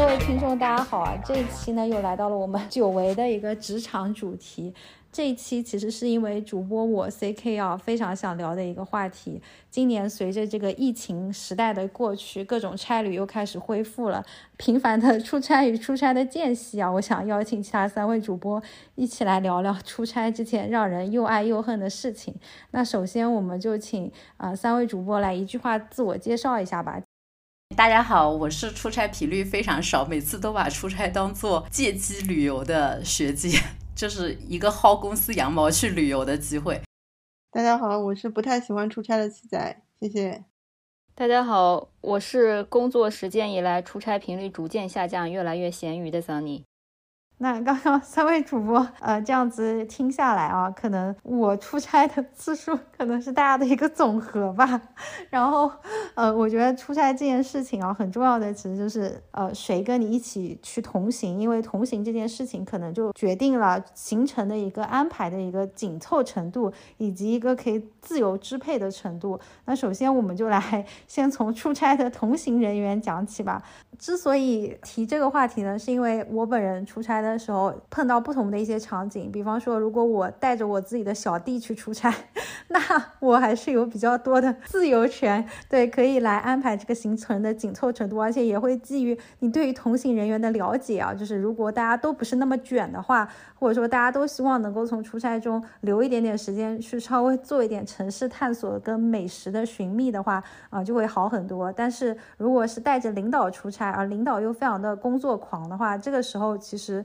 各位听众，大家好啊！这一期呢，又来到了我们久违的一个职场主题。这一期其实是因为主播我 CK 啊非常想聊的一个话题。今年随着这个疫情时代的过去，各种差旅又开始恢复了，频繁的出差与出差的间隙啊，我想邀请其他三位主播一起来聊聊出差之前让人又爱又恨的事情。那首先我们就请啊三位主播来一句话自我介绍一下吧。大家好，我是出差频率非常少，每次都把出差当做借机旅游的学姐。就是一个薅公司羊毛去旅游的机会。大家好，我是不太喜欢出差的七仔，谢谢。大家好，我是工作实践以来出差频率逐渐下降、越来越咸鱼的 Sunny。那刚刚三位主播，呃，这样子听下来啊，可能我出差的次数可能是大家的一个总和吧。然后，呃，我觉得出差这件事情啊，很重要的其实就是，呃，谁跟你一起去同行，因为同行这件事情可能就决定了行程的一个安排的一个紧凑程度，以及一个可以自由支配的程度。那首先，我们就来 先从出差的同行人员讲起吧。之所以提这个话题呢，是因为我本人出差的的时候碰到不同的一些场景。比方说，如果我带着我自己的小弟去出差，那我还是有比较多的自由权，对，可以来安排这个行程的紧凑程度，而且也会基于你对于同行人员的了解啊，就是如果大家都不是那么卷的话，或者说大家都希望能够从出差中留一点点时间去稍微做一点城市探索跟美食的寻觅的话，啊，就会好很多。但是如果是带着领导出差，而领导又非常的工作狂的话，这个时候其实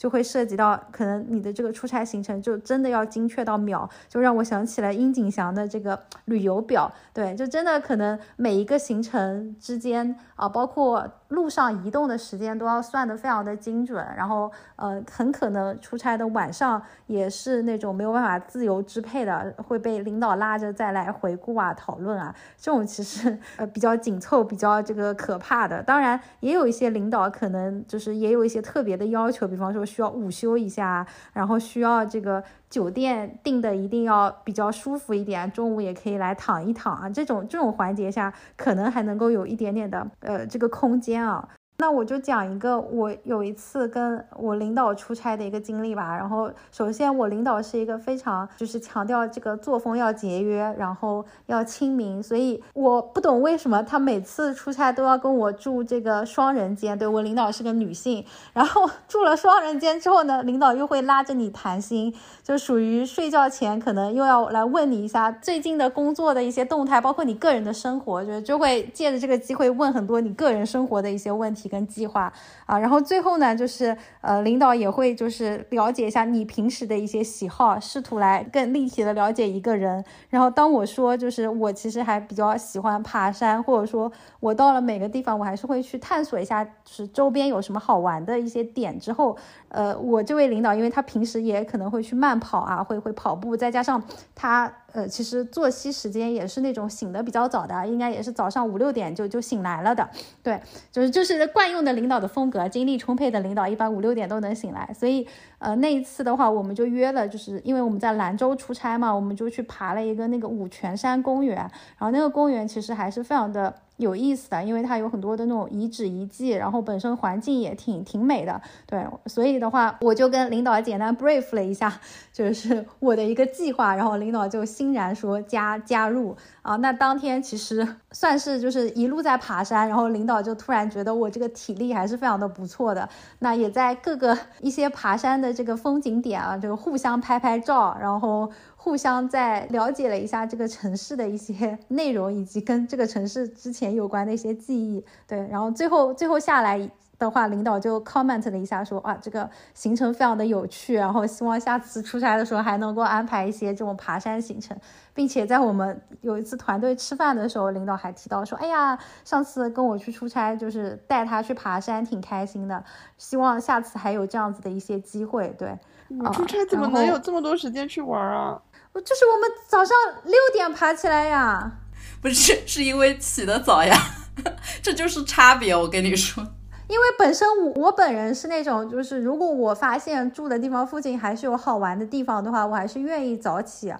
就会涉及到可能你的这个出差行程就真的要精确到秒，就让我想起了殷景祥的这个旅游表，对，就真的可能每一个行程之间啊，包括路上移动的时间都要算得非常的精准，然后呃，很可能出差的晚上也是那种没有办法自由支配的，会被领导拉着再来回顾啊、讨论啊，这种其实呃比较紧凑、比较这个可怕的，当然。也有一些领导可能就是也有一些特别的要求，比方说需要午休一下，然后需要这个酒店订的一定要比较舒服一点，中午也可以来躺一躺啊，这种这种环节下可能还能够有一点点的呃这个空间啊。那我就讲一个我有一次跟我领导出差的一个经历吧。然后，首先我领导是一个非常就是强调这个作风要节约，然后要亲民，所以我不懂为什么他每次出差都要跟我住这个双人间。对我领导是个女性，然后住了双人间之后呢，领导又会拉着你谈心，就属于睡觉前可能又要来问你一下最近的工作的一些动态，包括你个人的生活，就就会借着这个机会问很多你个人生活的一些问题。跟计划啊，然后最后呢，就是呃，领导也会就是了解一下你平时的一些喜好，试图来更立体的了解一个人。然后当我说就是我其实还比较喜欢爬山，或者说我到了每个地方，我还是会去探索一下，就是周边有什么好玩的一些点之后，呃，我这位领导，因为他平时也可能会去慢跑啊，会会跑步，再加上他。呃，其实作息时间也是那种醒的比较早的，应该也是早上五六点就就醒来了的。对，就是就是惯用的领导的风格，精力充沛的领导一般五六点都能醒来。所以，呃，那一次的话，我们就约了，就是因为我们在兰州出差嘛，我们就去爬了一个那个五泉山公园。然后那个公园其实还是非常的。有意思的，因为它有很多的那种遗址遗迹，然后本身环境也挺挺美的，对，所以的话，我就跟领导简单 brief 了一下，就是 我的一个计划，然后领导就欣然说加加入啊。那当天其实 算是就是一路在爬山，然后领导就突然觉得我这个体力还是非常的不错的，那也在各个 一些爬山的这个风景点啊，这个互相拍拍照，然后。互相在了解了一下这个城市的一些 内容，以及跟这个城市之前有关的一些记忆。对，然后最后最后下来的话，领导就 comment 了一下，说啊，这个行程非常的有趣，然后希望下次出差的时候还能够安排一些这种爬山行程，并且在我们有一次团队吃饭的时候，领导还提到说，哎呀，上次跟我去出差，就是带他去爬山，挺开心的，希望下次还有这样子的一些机会。对，你出差怎么能有这么多时间去玩啊？就是我们早上六点爬起来呀，不是是因为起得早呀，这就是差别。我跟你说，因为本身我我本人是那种，就是如果我发现住的地方附近还是有好玩的地方的话，我还是愿意早起。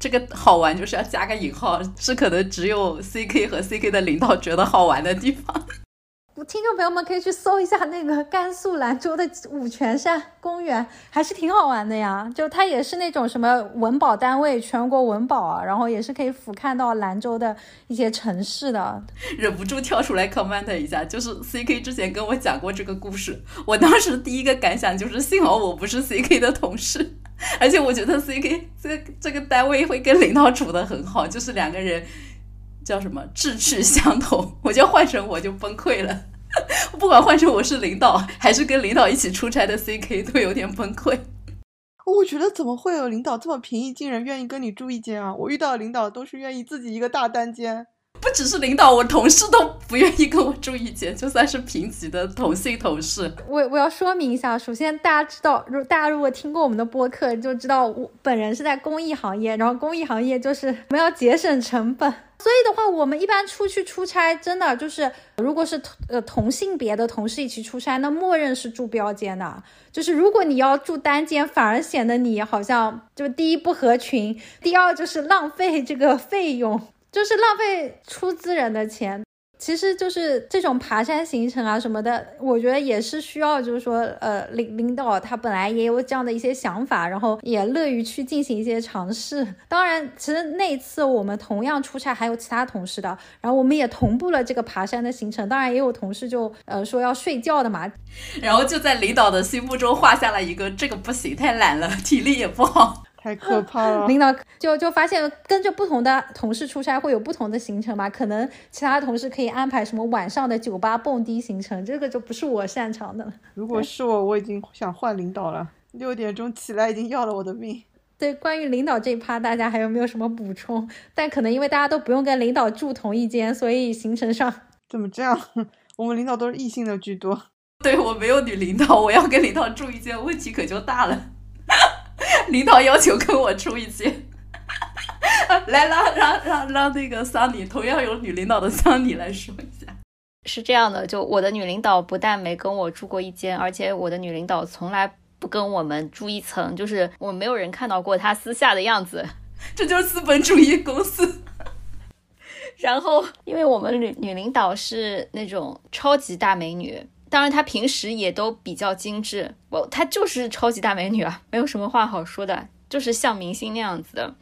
这个好玩就是要加个引号，是可能只有 CK 和 CK 的领导觉得好玩的地方。听众朋友们可以去搜一下那个甘肃兰州的五泉山公园，还是挺好玩的呀。就它也是那种什么文保单位，全国文保啊，然后也是可以俯瞰到兰州的一些城市的。忍不住跳出来 comment 一下，就是 CK 之前跟我讲过这个故事，我当时第一个感想就是幸好我不是 CK 的同事，而且我觉得 CK 这这个单位会跟领导处的很好，就是两个人。叫什么志趣相同？我就换成我就崩溃了。不管换成我是领导，还是跟领导一起出差的 CK，都有点崩溃。我觉得怎么会有领导这么平易近人，愿意跟你住一间啊？我遇到的领导都是愿意自己一个大单间。不只是领导，我同事都不愿意跟我住一间，就算是平级的同性同事。我我要说明一下，首先大家知道，如大家如果听过我们的播客，就知道我本人是在公益行业，然后公益行业就是我们要节省成本，所以的话，我们一般出去出差，真的就是如果是同呃同性别的同事一起出差，那默认是住标间的。就是如果你要住单间，反而显得你好像就第一不合群，第二就是浪费这个费用。就是浪费出资人的钱，其实就是这种爬山行程啊什么的，我觉得也是需要，就是说，呃，领领导他本来也有这样的一些想法，然后也乐于去进行一些尝试。当然，其实那次我们同样出差，还有其他同事的，然后我们也同步了这个爬山的行程。当然，也有同事就呃说要睡觉的嘛，然后就在领导的心目中画下了一个这个不行，太懒了，体力也不好。太可怕了！领导就就发现跟着不同的同事出差会有不同的行程嘛？可能其他同事可以安排什么晚上的酒吧蹦迪行程，这个就不是我擅长的了。如果是我，我已经想换领导了。六点钟起来已经要了我的命。对，关于领导这一趴，大家还有没有什么补充？但可能因为大家都不用跟领导住同一间，所以行程上 怎么这样？我们领导都是异性的居多。对我没有女领导，我要跟领导住一间，问题可就大了。领导要求跟我出一间，来让让让让那个桑尼，同样有女领导的桑尼来说一下。是这样的，就我的女领导不但没跟我住过一间，而且我的女领导从来不跟我们住一层，就是我没有人看到过她私下的样子。这就是资本主义公司。然后，因为我们女女领导是那种超级大美女。当然，她平时也都比较精致，我她就是超级大美女啊，没有什么话好说的，就是像明星那样子的。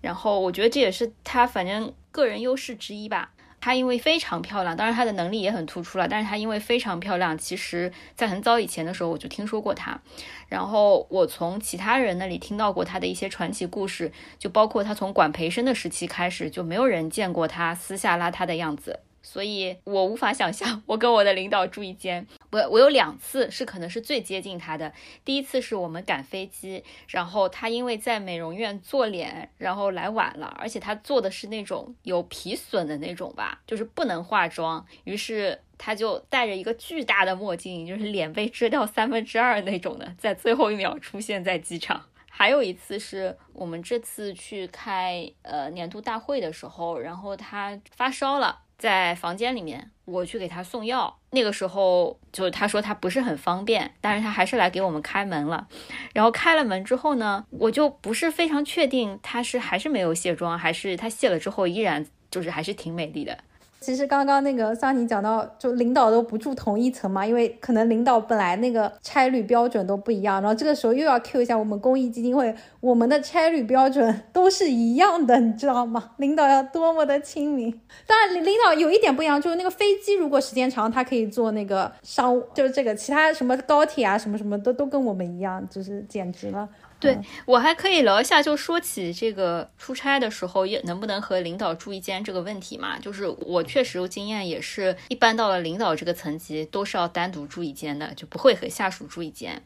然后我觉得这也是她反正个人优势之一吧。她因为非常漂亮，当然她的能力也很突出了，但是她因为非常漂亮，其实在很早以前的时候我就听说过她。然后我从其他人那里听到过她的一些传奇故事，就包括她从管培生的时期开始，就没有人见过她私下邋遢的样子。所以我无法想象，我跟我的领导住一间。我我有两次是可能是最接近他的。第一次是我们赶飞机，然后他因为在美容院做脸，然后来晚了，而且他做的是那种有皮损的那种吧，就是不能化妆，于是他就戴着一个巨大的墨镜，就是脸被遮掉三分之二那种的，在最后一秒出现在机场。还有一次是我们这次去开呃年度大会的时候，然后他发烧了。在房间里面，我去给他送药。那个时候，就他说他不是很方便，但是他还是来给我们开门了。然后开了门之后呢，我就不是非常确定他是还是没有卸妆，还是他卸了之后依然就是还是挺美丽的。其实刚刚那个桑尼讲到，就领导都不住同一层嘛，因为可能领导本来那个差旅标准都不一样，然后这个时候又要 Q 一下我们公益基金会，我们的差旅标准 都是一样的，你知道吗？领导要多么的亲民。当然，领领导有一点不一样，就是那个飞机如果时间长，他可以坐那个商务，就是这个其他什么高铁啊，什么什么都都跟我们一样，就是简直了。对我还可以聊一下，就说起这个出差的时候，也能不能和领导住一间这个问题嘛？就是我确实有经验，也是一般到了领导这个层级，都是要单独住一间的，就不会和下属住一间。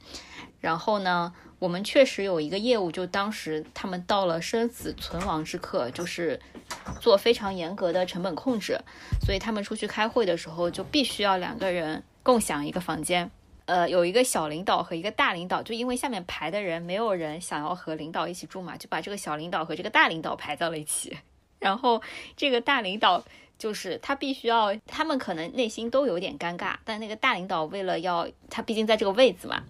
然后呢，我们确实有一个业务，就当时他们到了生死存亡之刻，就是做非常严格的成本控制，所以他们出去开会的时候，就必须要两个人共享一个房间。呃，有一个小领导和一个大领导，就因为下面排的人没有人想要和领导一起住嘛，就把这个小领导和这个大领导排在了一起。然后这个大领导就是他必须要，他们可能内心都有点尴尬，但那个大领导为了要他，毕竟在这个位子嘛。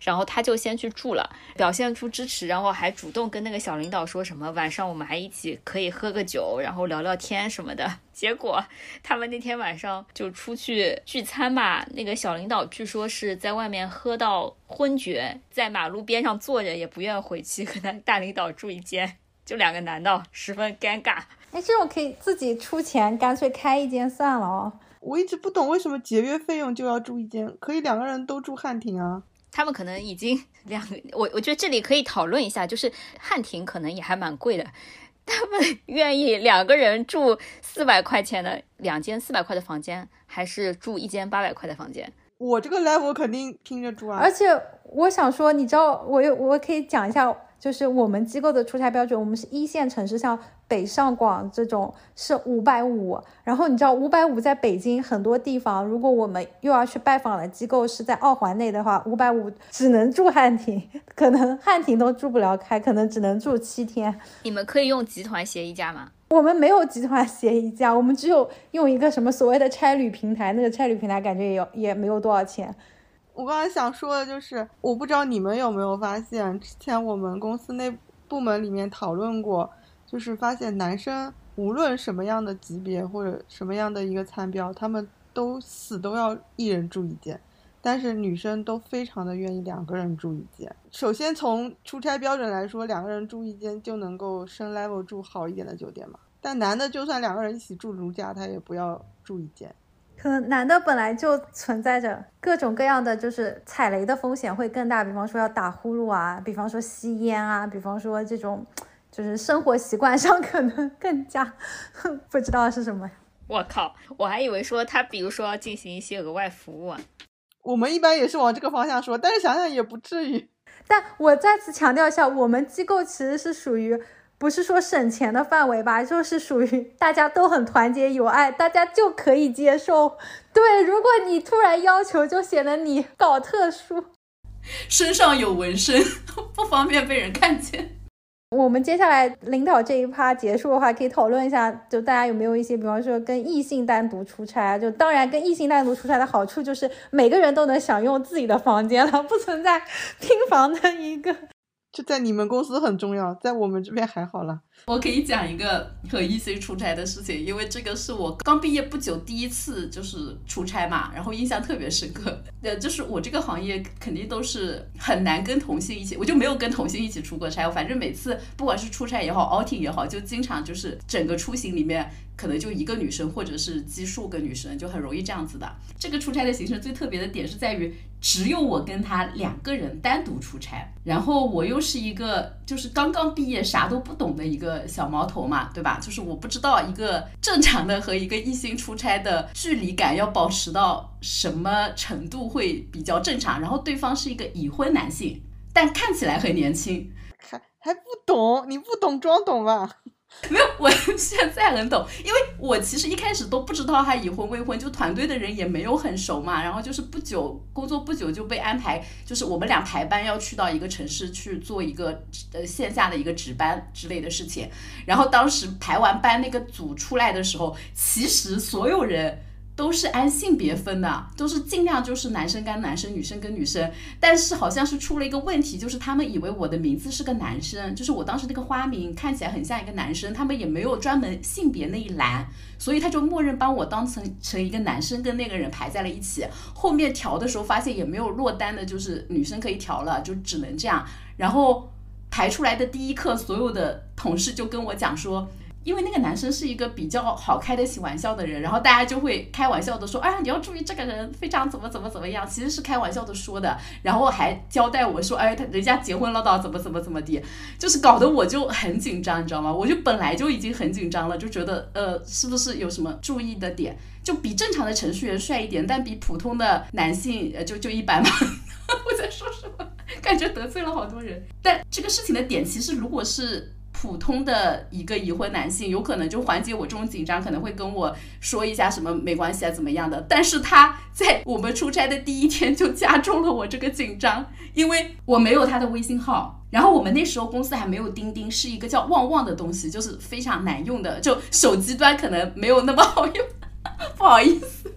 然后他就先去住了，表现出支持，然后还主动跟那个小领导说什么晚上我们还一起可以喝个酒，然后聊聊天什么的。结果他们那天晚上就出去聚餐嘛，那个小领导据说是在外面喝到昏厥，在马路边上坐着，也不愿回去和他大领导住一间，就两个男的十分尴尬。哎，这种可以自己出钱，干脆开一间算了哦。我一直不懂为什么节约费用就要住一间，可以两个人都住汉庭啊。他们可能已经 两个，我我觉得这里可以讨论一下，就是汉庭可能也还蛮贵的，他们愿意两个人住四百块钱的两间四百块的房间，还是住一间八百块的房间？我这个 level 肯定拼着住啊！而且我想说，你知道，我有我可以讲一下。就是我们机构的出差标准，我们是一线城市，像北上广这种是五百五。然后你知道五百五在北京很多地方，如果我们又要去拜访的机构是在二环内的话，五百五只能住汉庭，可能汉庭都住不了开，可能只能住七天。你们可以用集团协议价吗？我们没有集团协议价，我们只有用一个什么所谓的差旅平台，那个差旅平台感觉也有也没有多少钱。我刚才想说的就是，我不知道你们有没有发现，之前我们公司内部门里面讨论过，就是发现男生无论什么样的级别或者什么样的一个餐标，他们都死都要一人住一间，但是女生都非常的愿意两个人住一间。首先从出差标准来说，两个人住一间就能够升 level 住好一点的酒店嘛。但男的就算两个人一起住如家，他也不要住一间。可能男的本来就存在着各种各样的就是踩雷的风险会更大，比方说要打呼噜啊，比方说吸烟啊，比方说这种就是生活习惯上可能更加不知道是什么。我靠，我还以为说他比如说要进行一些额外服务啊。我们一般也是往这个方向说，但是想想也不至于。但我再次强调一下，我们机构其实是属于。不是说省钱的范围吧，就是属于大家都很团结友爱，大家就可以接受。对，如果你突然要求，就显得你搞特殊，身上有纹身，不方便被人看见。我们接下来领导这一趴结束的话，可以讨论一下，就大家有没有一些，比方说跟异性单独出差啊？就当然跟异性单独出差的好处就是每个人都能享用自己的房间了，不存在拼房的一个。就在你们公司很重要，在我们这边还好了。我可以讲一个和 EC 出差的事情，因为这个是我刚毕业不久第一次就是出差嘛，然后印象特别深刻。呃，就是我这个行业肯定都是很难跟同性一起，我就没有跟同性一起出过差。反正每次不管是出差也好，outing 也好，就经常就是整个出行里面。可能就一个女生，或者是奇数个女生，就很容易这样子的。这个出差的行程最特别的点是在于，只有我跟他两个人单独出差，然后我又是一个就是刚刚毕业啥都不懂的一个小毛头嘛，对吧？就是我不知道一个正常的和一个异性出差的距离感要保持到什么程度会比较正常。然后对方是一个已婚男性，但看起来很年轻，还还不懂？你不懂装懂吧？没有，我 现在很懂，因为我其实一开始都不知道他已婚未婚，就团队的人也没有很熟嘛。然后就是不久工作不久就被安排，就是我们俩排班要去到一个城市去做一个呃线下的一个值班之类的事情。然后当时排完班那个组出来的时候，其实所有人。都是按性别分的，都是尽量就是男生跟男生，女生跟女生。但是好像是出了一个问题，就是他们以为我的名字是个男生，就是我当时那个花名看起来很像一个男生，他们也没有专门性别那一栏，所以他就默认帮我当成成一个男生跟那个人排在了一起。后面调的时候发现也没有落单的，就是女生可以调了，就只能这样。然后排出来的第一刻，所有的同事就跟我讲说。因为那个男生是一个比较好开得起玩笑的人，然后大家就会开玩笑的说：“哎，你要注意这个人非常怎么怎么怎么样。”其实是开玩笑的说的，然后还交代我说：“哎，他人家结婚了，到怎么怎么怎么地。”就是搞得我就很紧张，你知道吗？我就本来就已经很紧张了，就觉得呃，是不是有什么注意的点？就比正常的程序员帅一点，但比普通的男性呃就就一般嘛。我在说什么？感觉得罪了好多人。但这个事情的点，其实如果是。普通的一个已婚男性，有可能就缓解我这种紧张，可能会跟我说一下什么没关系啊怎么样的。但是他在我们出差的第一天就加重了我这个紧张，因为我没有他的微信号，然后我们那时候公司还没有钉钉，是一个叫旺旺的东西，就是非常难用的，就手机端可能没有那么好用，不好意思，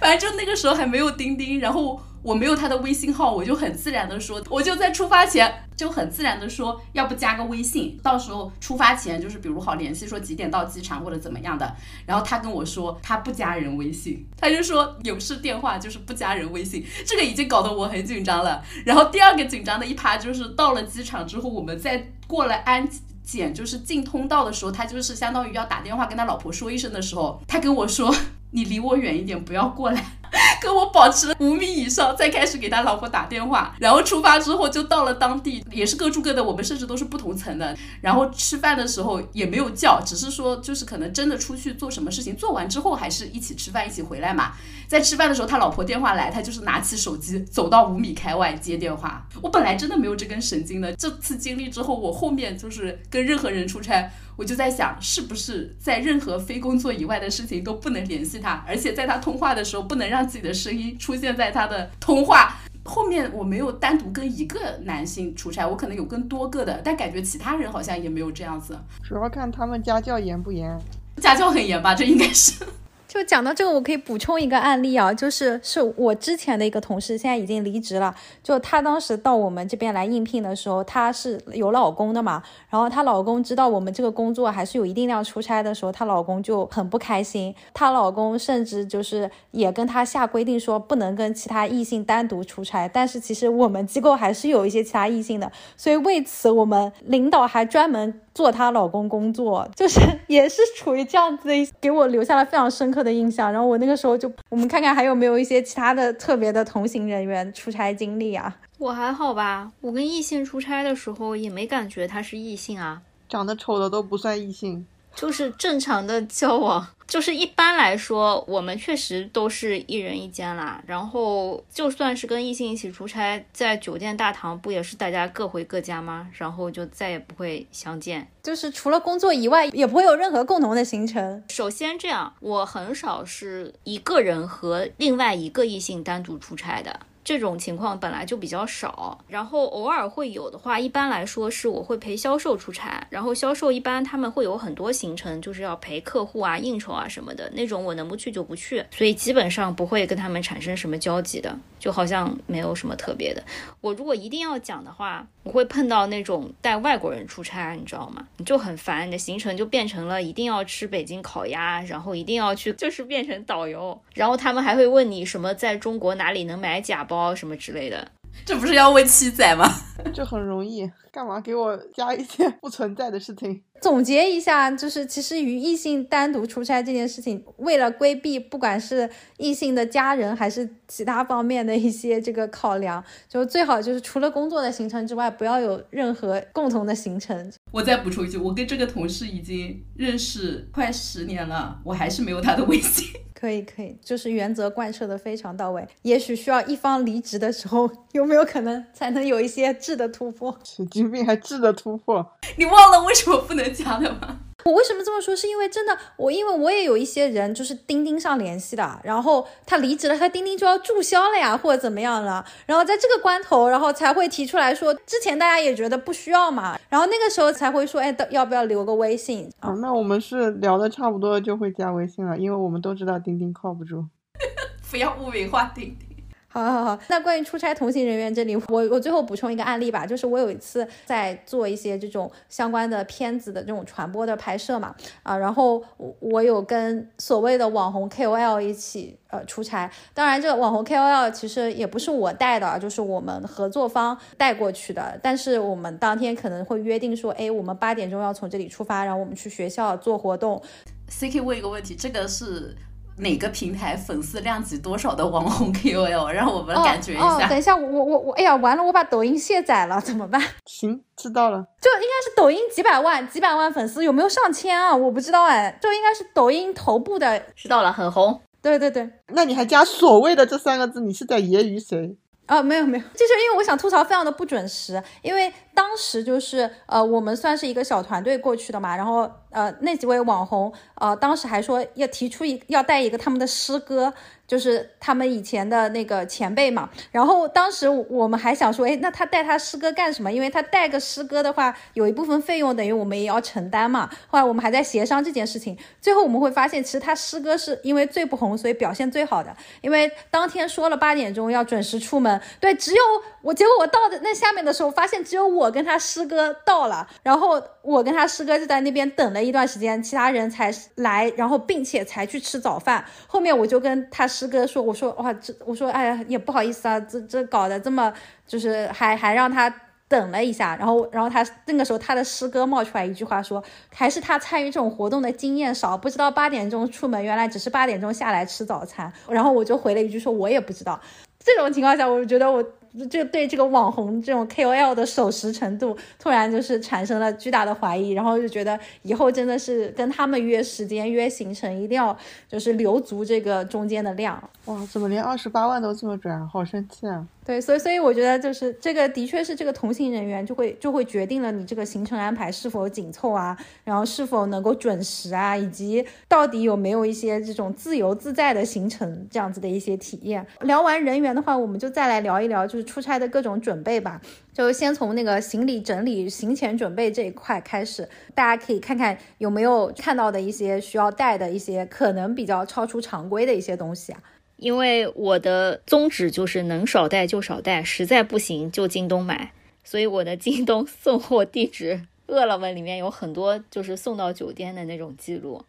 反正就那个时候还没有钉钉，然后。我没有他的微信号，我就很自然的说，我就在出发前就很自然的说，要不加个微信，到时候出发前就是比如好联系说几点到机场或者怎么样的。然后他跟我说他不加人微信，他就说有事电话就是不加人微信，这个已经搞得我很紧张了。然后第二个紧张的一趴就是到了机场之后，我们在过了安检就是进通道的时候，他就是相当于要打电话跟他老婆说一声的时候，他跟我说你离我远一点，不要过来。跟我保持了五米以上，再开始给他老婆打电话，然后出发之后就到了当地，也是各住各的，我们甚至都是不同层的。然后吃饭的时候也没有叫，只是说就是可能真的出去做什么事情，做完之后还是一起吃饭，一起回来嘛。在吃饭的时候，他老婆电话来，他就是拿起手机走到五米开外接电话。我本来真的没有这根神经的，这次经历之后，我后面就是跟任何人出差。我就在想，是不是在任何非工作以外的事情都不能联系他，而且在他通话的时候不能让自己的声音出现在他的通话后面。我没有单独跟一个男性出差，我可能有跟多个的，但感觉其他人好像也没有这样子。主要看他们家教严不严，家教很严吧？这应该是。就讲到这个，我可以补充一个案例啊，就是是我之前的一个同事，现在已经离职了。就她当时到我们这边来应聘的时候，她是有老公的嘛，然后她老公知道我们这个工作还是有一定量出差的时候，她老公就很不开心。她老公甚至就是也跟她下规定说，不能跟其他异性单独出差。但是其实我们机构还是有一些其他异性的，所以为此我们领导还专门。做她老公工作，就是也是处于这样子，给我留下了非常深刻的印象。然后我那个时候就，我们看看还有没有一些其他的特别的同行人员出差经历啊？我还好吧，我跟异性出差的时候也没感觉他是异性啊，长得丑的都不算异性。就是正常的交往，就是一般来说，我们确实都是一人一间啦。然后就算是跟异性一起出差，在酒店大堂，不也是大家各回各家吗？然后就再也不会相见。就是除了工作以外，也不会有任何共同的行程。首先，这样我很少是一个人和另外一个异性单独出差的。这种情况本来就比较少，然后偶尔会有的话，一般来说是我会陪销售出差，然后销售一般他们会有很多行程，就是要陪客户啊、应酬啊什么的那种，我能不去就不去，所以基本上不会跟他们产生什么交集的，就好像没有什么特别的。我如果一定要讲的话，我会碰到那种带外国人出差，你知道吗？你就很烦，你的行程就变成了一定要吃北京烤鸭，然后一定要去，就是变成导游，然后他们还会问你什么在中国哪里能买假包什么之类的，这不是要问七仔吗？这很容易，干嘛给我加一些不存在的事情？总结一下，就是其实与异性单独出差这件事情，为了规避不管是异性的家人还是其他方面的一些这个考量，就最好就是除了工作的行程之外，不要有任何共同的行程。我再补充一句，我跟这个同事已经认识快十年了，我还是没有他的微信。可以可以，就是原则贯彻的非常到位。也许需要一方离职的时候，有没有可能才能有一些质的突破？神经病还质的突破？你忘了为什么不能加的吗？我为什么这么说？是因为真的，我因为我也有一些人就是钉钉上联系的，然后他离职了，他钉钉就要注销了呀，或者怎么样了，然后在这个关头，然后才会提出来说，之前大家也觉得不需要嘛，然后那个时候才会说，哎，要不要留个微信啊？那我们是聊的差不多就会加微信了，因为我们都知道钉钉靠不住，不要污名化钉钉。好好好，那关于出差同行人员这里，我我最后补充一个案例吧，就是我有一次在做一些这种相关的片子的这种传播的拍摄嘛，啊，然后我有跟所谓的网红 KOL 一起呃出差，当然这个网红 KOL 其实也不是我带的，就是我们合作方带过去的，但是我们当天可能会约定说，哎，我们八点钟要从这里出发，然后我们去学校做活动。CK 问一个问题，这个是？哪个平台粉丝量级多少的网红 KOL，让我们感觉一下。等一下，我我我，哎呀，完了，我把抖音卸载了，怎么办？行，知道了。就应该是抖音几百万、几百万粉丝，有没有上千啊？我不知道哎，就应该是抖音头部的。知道了，很红。对对对，那你还加所谓的这三个字，你是在揶揄谁？啊，没有没有，就是因为我想吐槽非常的不准时，因为当时就是呃，我们算是一个小团队过去的嘛，然后呃，那几位网红呃，当时还说要提出一要带一个他们的师哥。就是他们以前的那个前辈嘛，然后当时我们还想说，哎，那他带他师哥干什么？因为他带个师哥的话，有一部分费用等于我们也要承担嘛。后来我们还在协商这件事情，最后我们会发现，其实他师哥是因为最不红，所以表现最好的。因为当天说了八点钟要准时出门，对，只有我，结果我到的那下面的时候，发现只有我跟他师哥到了，然后我跟他师哥就在那边等了一段时间，其他人才来，然后并且才去吃早饭。后面我就跟他。师哥说：“我说哇，这我说哎呀，也不好意思啊，这这搞得这么，就是还还让他等了一下，然后然后他那个时候他的师哥冒出来一句话说，还是他参与这种活动的经验少，不知道八点钟出门，原来只是八点钟下来吃早餐。然后我就回了一句说，我也不知道。这种情况下，我觉得我。”就对这个网红这种 KOL 的守时程度，突然就是产生了巨大的怀疑，然后就觉得以后真的是跟他们约时间、约行程，一定要就是留足这个中间的量。哇，怎么连二十八万都这么准？好生气啊！对，所以所以我觉得就是这个的确是这个同行人员就会就会决定了你这个行程安排是否紧凑啊，然后是否能够准时啊，以及到底有没有一些这种自由自在的行程这样子的一些体验。聊完人员的话，我们就再来聊一聊就是出差的各种准备吧。就先从那个行李整理、行前准备这一块开始，大家可以看看有没有看到的一些需要带的一些可能比较超出常规的一些东西啊。因为我的宗旨就是能少带就少带，实在不行就京东买。所以我的京东 送货地址，饿了么里面有很多就是送到酒店的那种记录。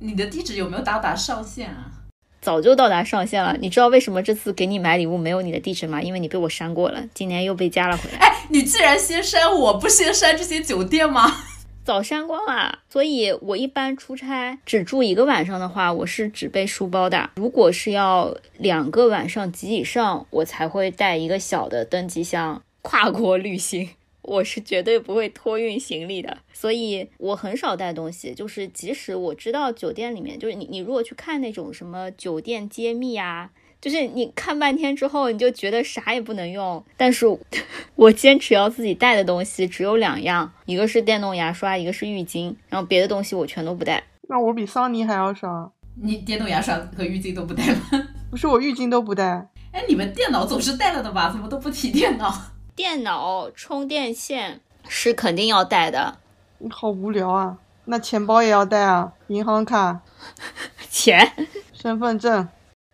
你的地址有没有到达上限啊？早就到达上限了。你知道为什么这次给你买礼物没有你的地址吗？因为你被我删过了，今年又被加了回来。哎，你既然先删我，不先删这些酒店吗？早删光了，所以我一般出差只住一个晚上的话，我是只背书包的。如果是要两个晚上及以上，我才会带一个小的登机箱。跨国旅行，我是绝对不会托运行李的，所以我很少带东西。就是即使我知道酒店里面，就是你你如果去看那种什么酒店揭秘啊。就是你看半天之后，你就觉得啥也不能用。但是，我坚持要自己带的东西只有两样，一个是电动牙刷，一个是浴巾，然后别的东西我全都不带。那我比桑尼还要少。你电动牙刷和浴巾都不带吗？不是，我浴巾都不带。哎，你们电脑总是带了的吧？怎么都不提电脑？电脑充电线是肯定要带的。你好无聊啊！那钱包也要带啊，银行卡、钱、身份证。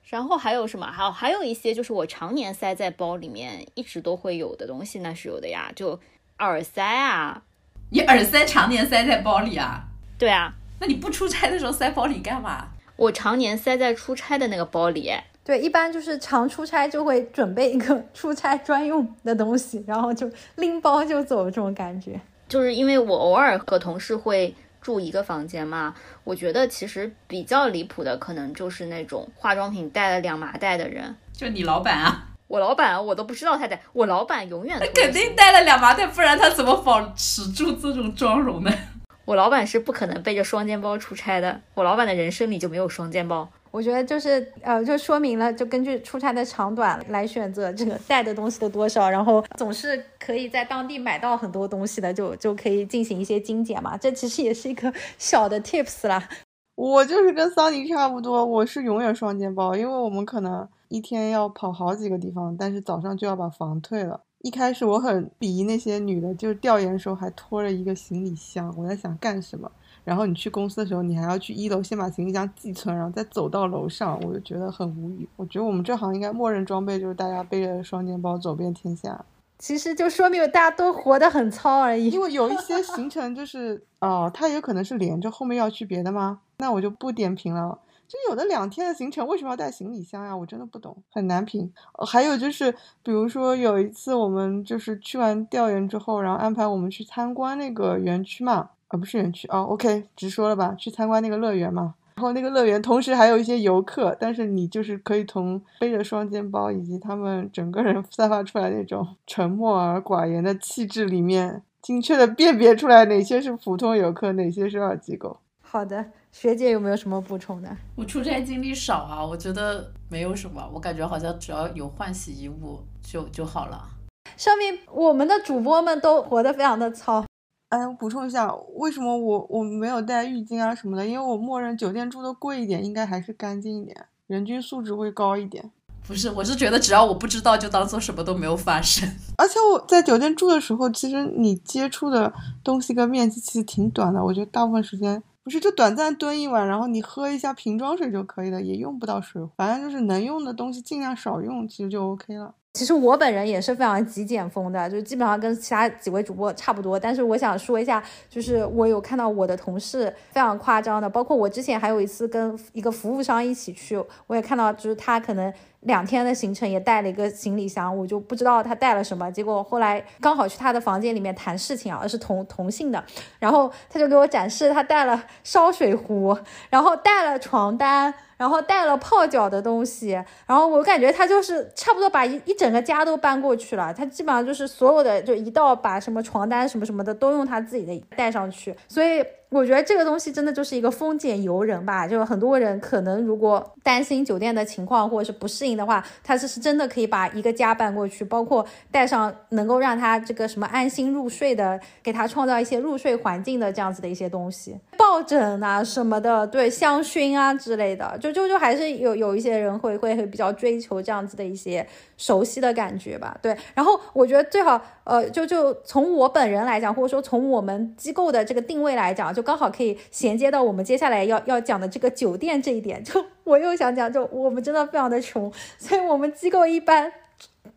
然后还有什么？还有还有一些就是我常年塞在包里面，一直都会有的东西，那是有的呀。就耳塞啊，你耳塞常年塞在包里啊？对啊，那你不出差的时候塞包里干嘛？我常年塞在出差的那个包里。对，一般就是常出差就会准备一个 出差专用的东西，然后就拎包就走这种感觉。就是因为我偶尔和同事会。住一个房间嘛？我觉得其实比较离谱的，可能就是那种化妆品带了两麻袋的人，就你老板啊！我老板我都不知道他带，我老板永远他肯定带了两麻袋，不然他怎么保持住这种妆容呢？我老板是不可能背着双肩包出差的，我老板的人生里就没有双肩包。我觉得就是呃，就说明了，就根据出差的长短来选择这个带的东西的多少，然后总是可以在当地买到很多东西的，就就可以进行一些精简嘛。这其实也是一个 小的 tips 啦。我就是跟桑尼差不多，我是永远双肩包，因为我们可能一天要跑好几个地方，但是早上就要把房退了。一开始我很鄙夷那些女的，就是调研的时候还拖着一个行李箱，我在想干什么。然后你去公司的时候，你还要去一楼先把行李箱寄存，然后再走到楼上，我就觉得很无语。我觉得我们这行应该默认装备就是大家背着双肩包走遍天下。其实就说明大家都活得很糙而已。因为有一些 行程就是哦，它有可能是连着后面要去别的吗？那我就不点评了。就有的两天的行程为什么要带行李箱呀？我真的不懂，很难评。还有就是，比如说有一次我们就是去完调研之后，然后安排我们去参观那个园区嘛。啊，不是园区哦，OK，直说了吧，去参观那个乐园嘛。然后那个乐园同时还有一些游客，但是你就是可以从背着双肩包以及他们整个人散发出来那种沉默而寡言的气质里面，精确的辨别出来哪些是普通游客，哪些是二机构。好的，学姐有没有什么补充的？我出差经历少啊，我觉得没有什么，我感觉好像只要有换洗衣物就就好了。上面我们的主播们都活得非常的糙。哎，我补充一下，为什么我我没有带浴巾啊什么的？因为我默认酒店住的贵一点，应该还是干净一点，人均素质会高一点。不是，我是觉得只要我不知道，就当做什么都没有发生。而且我在酒店住的时候，其实你接触的东西跟面积其实挺短的。我觉得大部分时间不是就短暂蹲一晚，然后你喝一下瓶装水就可以了，也用不到水。反正就是能用的东西尽量少用，其实就 OK 了。其实我本人也是非常极简风的，就基本上跟其他几位主播差不多。但是我想说一下，就是我有看到我的同事非常夸张的，包括我之前还有一次跟一个服务商一起去，我也看到就是他可能两天的行程也带了一个行李箱，我就不知道他带了什么。结果后来刚好去他的房间里面谈事情啊，是同同性的，然后他就给我展示他带了烧水壶，然后带了床单。然后带了泡脚的东西，然后我感觉他就是差不多把一一整个家都搬过去了。他基本上就是所有的就一到把什么床单什么什么的都用他自己的带上去，所以。我觉得这个东西真的就是一个丰俭由人吧，就很多人可能如果担心酒店的情况或者是不适应的话，他是是真的可以把一个家搬过去，包括带上能够让他这个什么安心入睡的，给他创造一些入睡环境的这样子的一些东西，抱枕啊什么的，对，香薰啊之类的，就就就还是有有一些人会会会比较追求这样子的一些熟悉的感觉吧，对。然后我觉得最好，呃，就就从我本人来讲，或者说从我们机构的这个定位来讲。就刚好可以衔接到我们接下来要要讲的这个酒店这一点。就我又想讲，就我们真的非常的穷，所以我们机构一般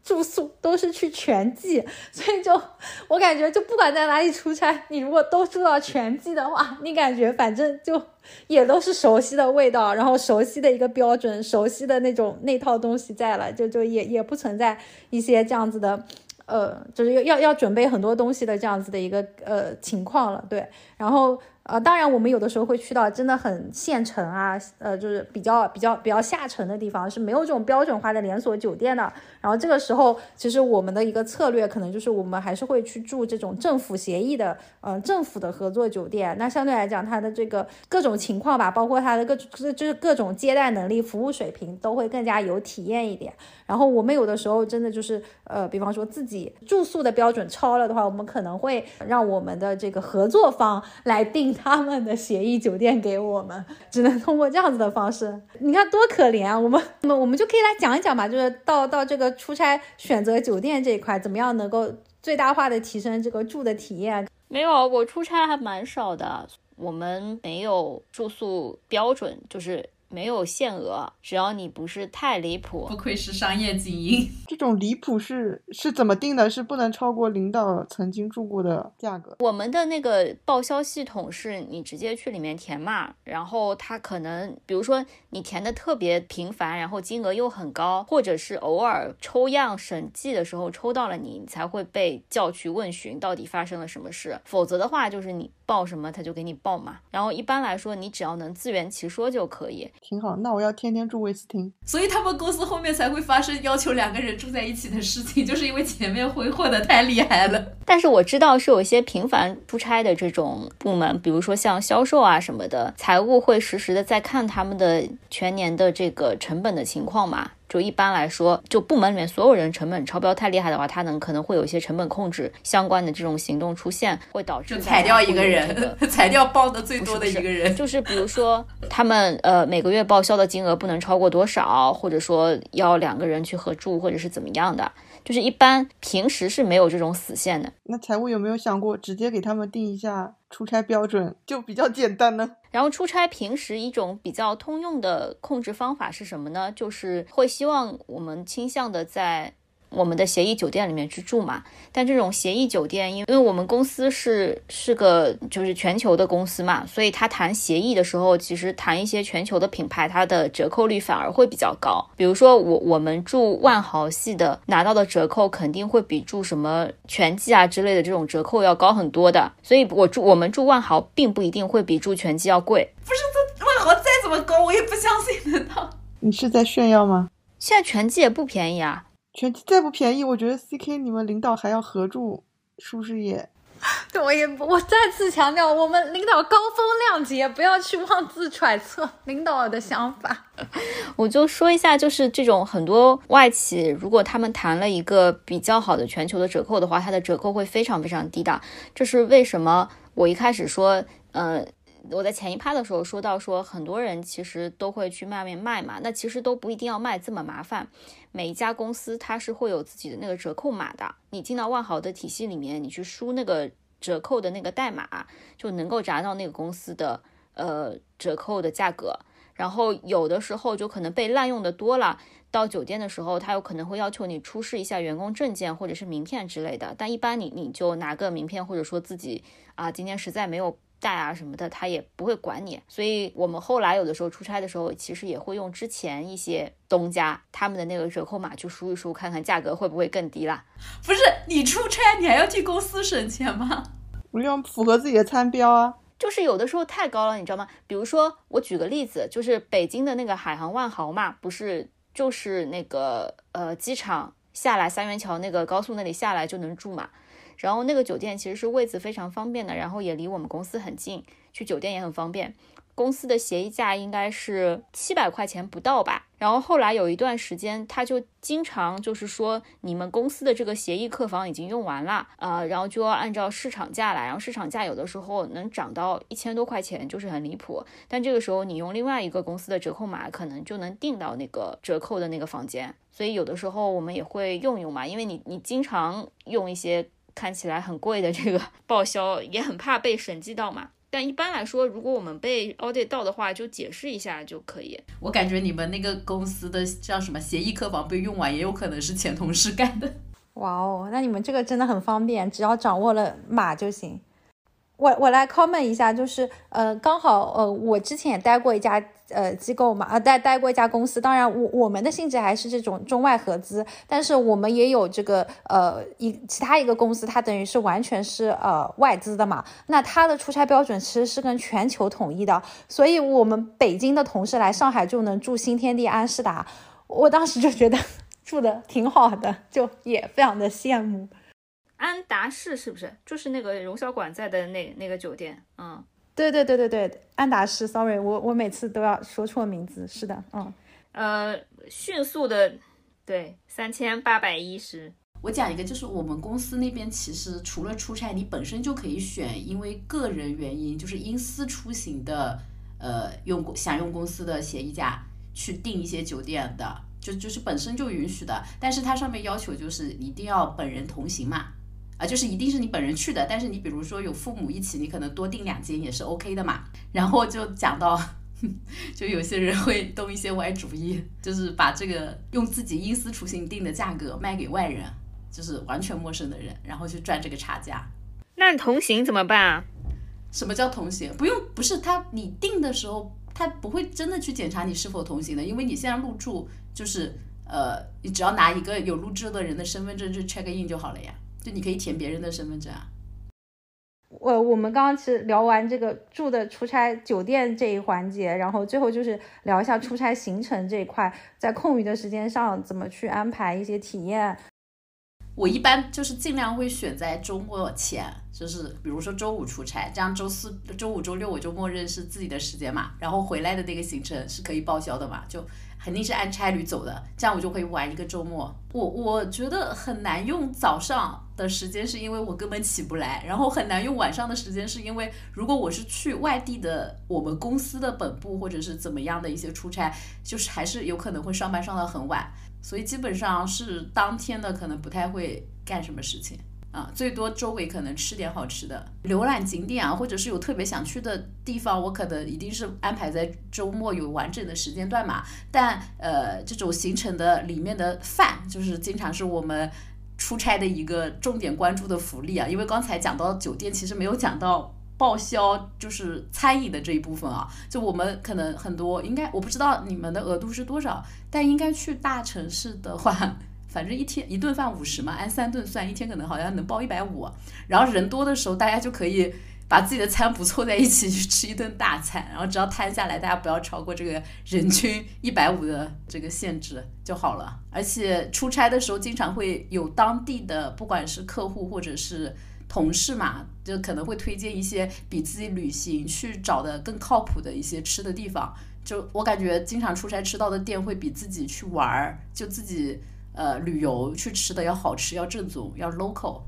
住宿都是去全季。所以就我感觉，就不管在哪里出差，你如果都住到全季的话，你感觉反正就也都是熟悉的味道，然后熟悉的一个标准，熟悉的那种那套东西在了，就就也也不存在一些这样子的。呃，就是要要要准备很多东西的这样子的一个呃情况了，对，然后。呃，当然，我们有的时候会去到真的很县城啊，呃，就是比较比较比较下沉的地方，是没有这种标准化的连锁酒店的。然后这个时候，其实我们的一个策略可能就是我们还是会去住这种政府协议的，嗯，政府的合作酒店。那相对来讲，它的这个各种情况吧，包括它的各就是各种接待能力、服务水平都会更加有体验一点。然后我们有的时候真的就是，呃，比方说自己住宿的标准超了的话，我们可能会让我们的这个合作方来定。他们的协议酒店给我们，只能通过这样子的方式。你看多可怜啊！我们，我们，我们就可以来讲一讲吧，就是到到这个出差选择酒店这一块，怎么样能够最大化的提升这个住的体验？没有，我出差还蛮少的，我们没有住宿标准，就是。没有限额，只要你不是太离谱。不愧是商业精英。这种离谱是是怎么定的？是不能超过领导曾经住过的价格。我们的那个报销系统是你直接去里面填嘛，然后他可能比如说你填的特别频繁，然后金额又很高，或者是偶尔抽样审计的时候抽到了你，你才会被叫去问询到底发生了什么事。否则的话，就是你报什么他就给你报嘛。然后一般来说，你只要能自圆其说就可以。挺好，那我要天天住威斯汀。所以他们公司后面才会发生要求两个人住在一起的事情，就是因为前面挥霍的太厉害了。但是我知道是有一些频繁出差的这种部门，比如说像销售啊什么的，财务会实时的在看他们的全年的这个成本的情况嘛。就一般来说，就部门里面所有人成本超标太厉害的话，他能可能会有一些成本控制相关的这种行动出现，会导致裁掉一个人，裁掉报的最多的一个人。就是比如说他们呃每个月报销的金额不能超过多少，或者说要两个人去合住，或者是怎么样的。就是一般平时是没有这种死线的。那财务有没有想过直接给他们定一下出差标准，就比较简单呢？然后出差平时一种比较通用的控制方法是什么呢？就是会希望我们倾向的在。我们的协议酒店里面去住嘛，但这种协议酒店，因为我们公司是是个就是全球的公司嘛，所以他谈协议的时候，其实谈一些全球的品牌，它的折扣率反而会比较高。比如说我我们住万豪系的，拿到的折扣肯定会比住什么全季啊之类的这种折扣要高很多的。所以我住我们住万豪，并不一定会比住全季要贵。不是这万豪再怎么高，我也不相信得到。你是在炫耀吗？现在全季也不便宜啊。全季再不便宜，我觉得 C K 你们领导还要合住，是不是也 对，我也我再次强调，我们领导高风亮节，不要去妄自揣测领导的想法。我就说一下，就是这种很多外企，如果他们谈了一个比较好的全球的折扣的话，它的折扣会非常非常低的。这是为什么？我一开始说，呃，我在前一趴的时候说到，说很多人其实都会去外面卖嘛，那其实都不一定要卖这么麻烦。每一家公司它是会有自己的那个折扣码的，你进到万豪的体系里面，你去输那个折扣的那个代码，就能够查到那个公司的呃折扣的价格。然后有的时候就可能被滥用的多了，到酒店的时候，他有可能会要求你出示一下员工证件或者是名片之类的。但一般你你就拿个名片，或者说自己啊今天实在没有带啊什么的，他也不会管你。所以我们后来有的时候出差的时候，其实也会用之前一些东家他们的那个折扣码去输一输，看看价格会不会更低啦。不是你出差，你还要替公司省钱吗？我 要符合自己的餐标啊。就是有的时候太高了，你知道吗？比如说，我举个例子，就是北京的那个海航万豪嘛，不是就是那个呃机场下来三元桥那个高速那里下来就能住嘛。然后那个酒店其实是位子非常方便的，然后也离我们公司很近，去酒店也很方便。公司的协议价应该是七百块钱不到吧，然后后来有一段时间，他就经常就是说，你们公司的这个协议客房已经用完了，呃，然后就要按照市场价来，然后市场价有的时候能涨到一千多块钱，就是很离谱。但这个时候你用另外一个公司的折扣码，可能就能订到那个折扣的那个房间，所以有的时候我们也会用用嘛，因为你你经常用一些看起来很贵的这个 报销，也很怕被审计到嘛。但一般来说，如果我们被 audit 到的话，就解释一下就可以。我感觉你们那个公司的叫什么协议客房被用完，也有可能是前同事干的。哇哦，那你们这个真的很方便，只要掌握了码就行。我我来 comment 一下，就是呃，刚好呃，我之前也待过一家呃机构嘛，啊待待过一家公司，当然我我们的性质还是这种中外合资，但是我们也有这个呃一其他一个公司，它等于是完全是呃外资的嘛，那它的出差标准其实是跟全球统一的，所以我们北京的同事来上海就能住新天地安仕达，我当时就觉得 住的挺好的，就也非常的羡慕。安达仕是不是就是那个荣小馆在的那那个酒店？嗯，对对对对对，安达仕，sorry，我我每次都要说错名字。是的，嗯，呃，迅速的，对，三千八百一十。我讲一个，就是我们公司那边其实除了出差，你本身就可以选，因为个人原因，就是因私出行的，呃，用想用公司的协议价去订一些酒店的，就就是本身就允许的，但是它上面要求就是一定要本人同行嘛。啊，就是一定是你本人去的，但是你比如说有父母一起，你可能多订两间也是 OK 的嘛。然后就讲到，就有些人会动一些歪主意，就是把这个用自己因私出行定的价格卖给外人，就是完全陌生的人，然后去赚这个差价。那同行怎么办啊？什么叫同行？不用，不是他，你订的时候他不会真的去检查你是否同行的，因为你现在入住就是呃，你只要拿一个有入住的人的身份证去 check in 就好了呀。就你可以填别人的身份证啊。我我们刚刚其实聊完这个住的出差酒店这一环节，然后最后就是聊一下出差行程这一块，在空余的时间上怎么去安排一些体验。我一般就是尽量会选在周末前，就是比如说周五出差，这样周四周五周六我就默认是自己的时间嘛，然后回来的那个行程是可以报销的嘛，就。肯定是按差旅走的，这样我就可以玩一个周末。我我觉得很难用早上的时间，是因为我根本起不来；然后很难用晚上的时间，是因为如果我是去外地的，我们公司的本部或者是怎么样的一些出差，就是还是有可能会上班上到很晚，所以基本上是当天的可能不太会干什么事情。啊，最多周围可能吃点好吃的，浏览景点啊，或者是有特别想去的地方，我可能一定是安排在周末有完整的时间段嘛。但呃，这种行程的里面的饭，就是经常是我们出差的一个重点关注的福利啊。因为刚才讲到酒店，其实没有讲到报销，就是餐饮的这一部分啊。就我们可能很多，应该我不知道你们的额度是多少，但应该去大城市的话。反正一天一顿饭五十嘛，按三顿算，一天可能好像能报一百五。然后人多的时候，大家就可以把自己的餐补凑在一起去吃一顿大餐。然后只要摊下来，大家不要超过这个人均一百五的这个限制就好了。而且出差的时候，经常会有当地的，不管是客户或者是同事嘛，就可能会推荐一些比自己旅行去找的更靠谱的一些吃的地方。就我感觉，经常出差吃到的店会比自己去玩儿，就自己呃旅游去吃的要好吃，要正宗，要 local。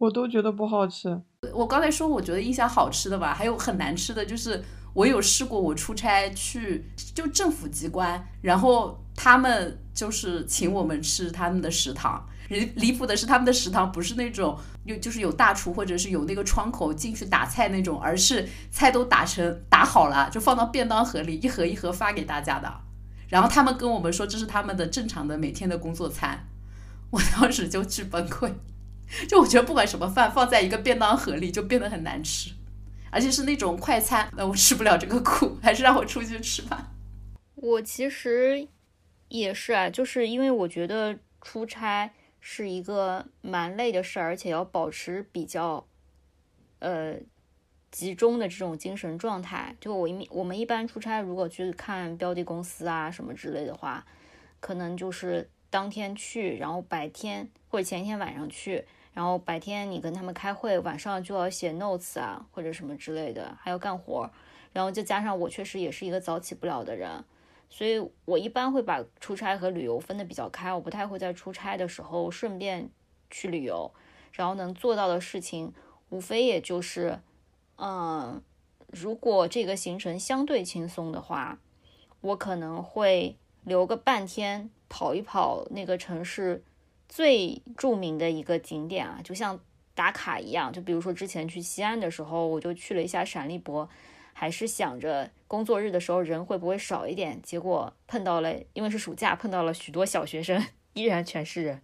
我都觉得不好吃。我刚才说，我觉得印象好吃的吧，还有很难吃的，就是我有试过，我出差去就政府机关，然后他们就是请我们吃他们的食堂。离离谱的是，他们的食堂不是那种有就是有大厨或者是有那个窗口进去打菜那种，而是菜都打成打好了，就放到便当盒里，一盒一盒发给大家的。然后他们跟我们说这是他们的正常的每天的工作餐，我当时就巨崩溃。就我觉得不管什么饭放在一个便当盒里就变得很难吃，而且是那种快餐，那我吃不了这个苦，还是让我出去吃吧。我其实也是啊，就是因为我觉得出差。是一个蛮累的事，而且要保持比较，呃，集中的这种精神状态。就我一我们一般出差，如果去看标的公司啊什么之类的话，可能就是当天去，然后白天或者前一天晚上去，然后白天你跟他们开会，晚上就要写 notes 啊或者什么之类的，还要干活。然后再加上我确实也是一个早起不了的人。所以我一般会把出差和旅游分得比较开，我不太会在出差的时候顺便去旅游，然后能做到的事情无非也就是，嗯，如果这个行程相对轻松的话，我可能会留个半天跑一跑那个城市最著名的一个景点啊，就像打卡一样，就比如说之前去西安的时候，我就去了一下陕历博。还是想着工作日的时候人会不会少一点，结果碰到了，因为是暑假，碰到了许多小学生，依然全是人。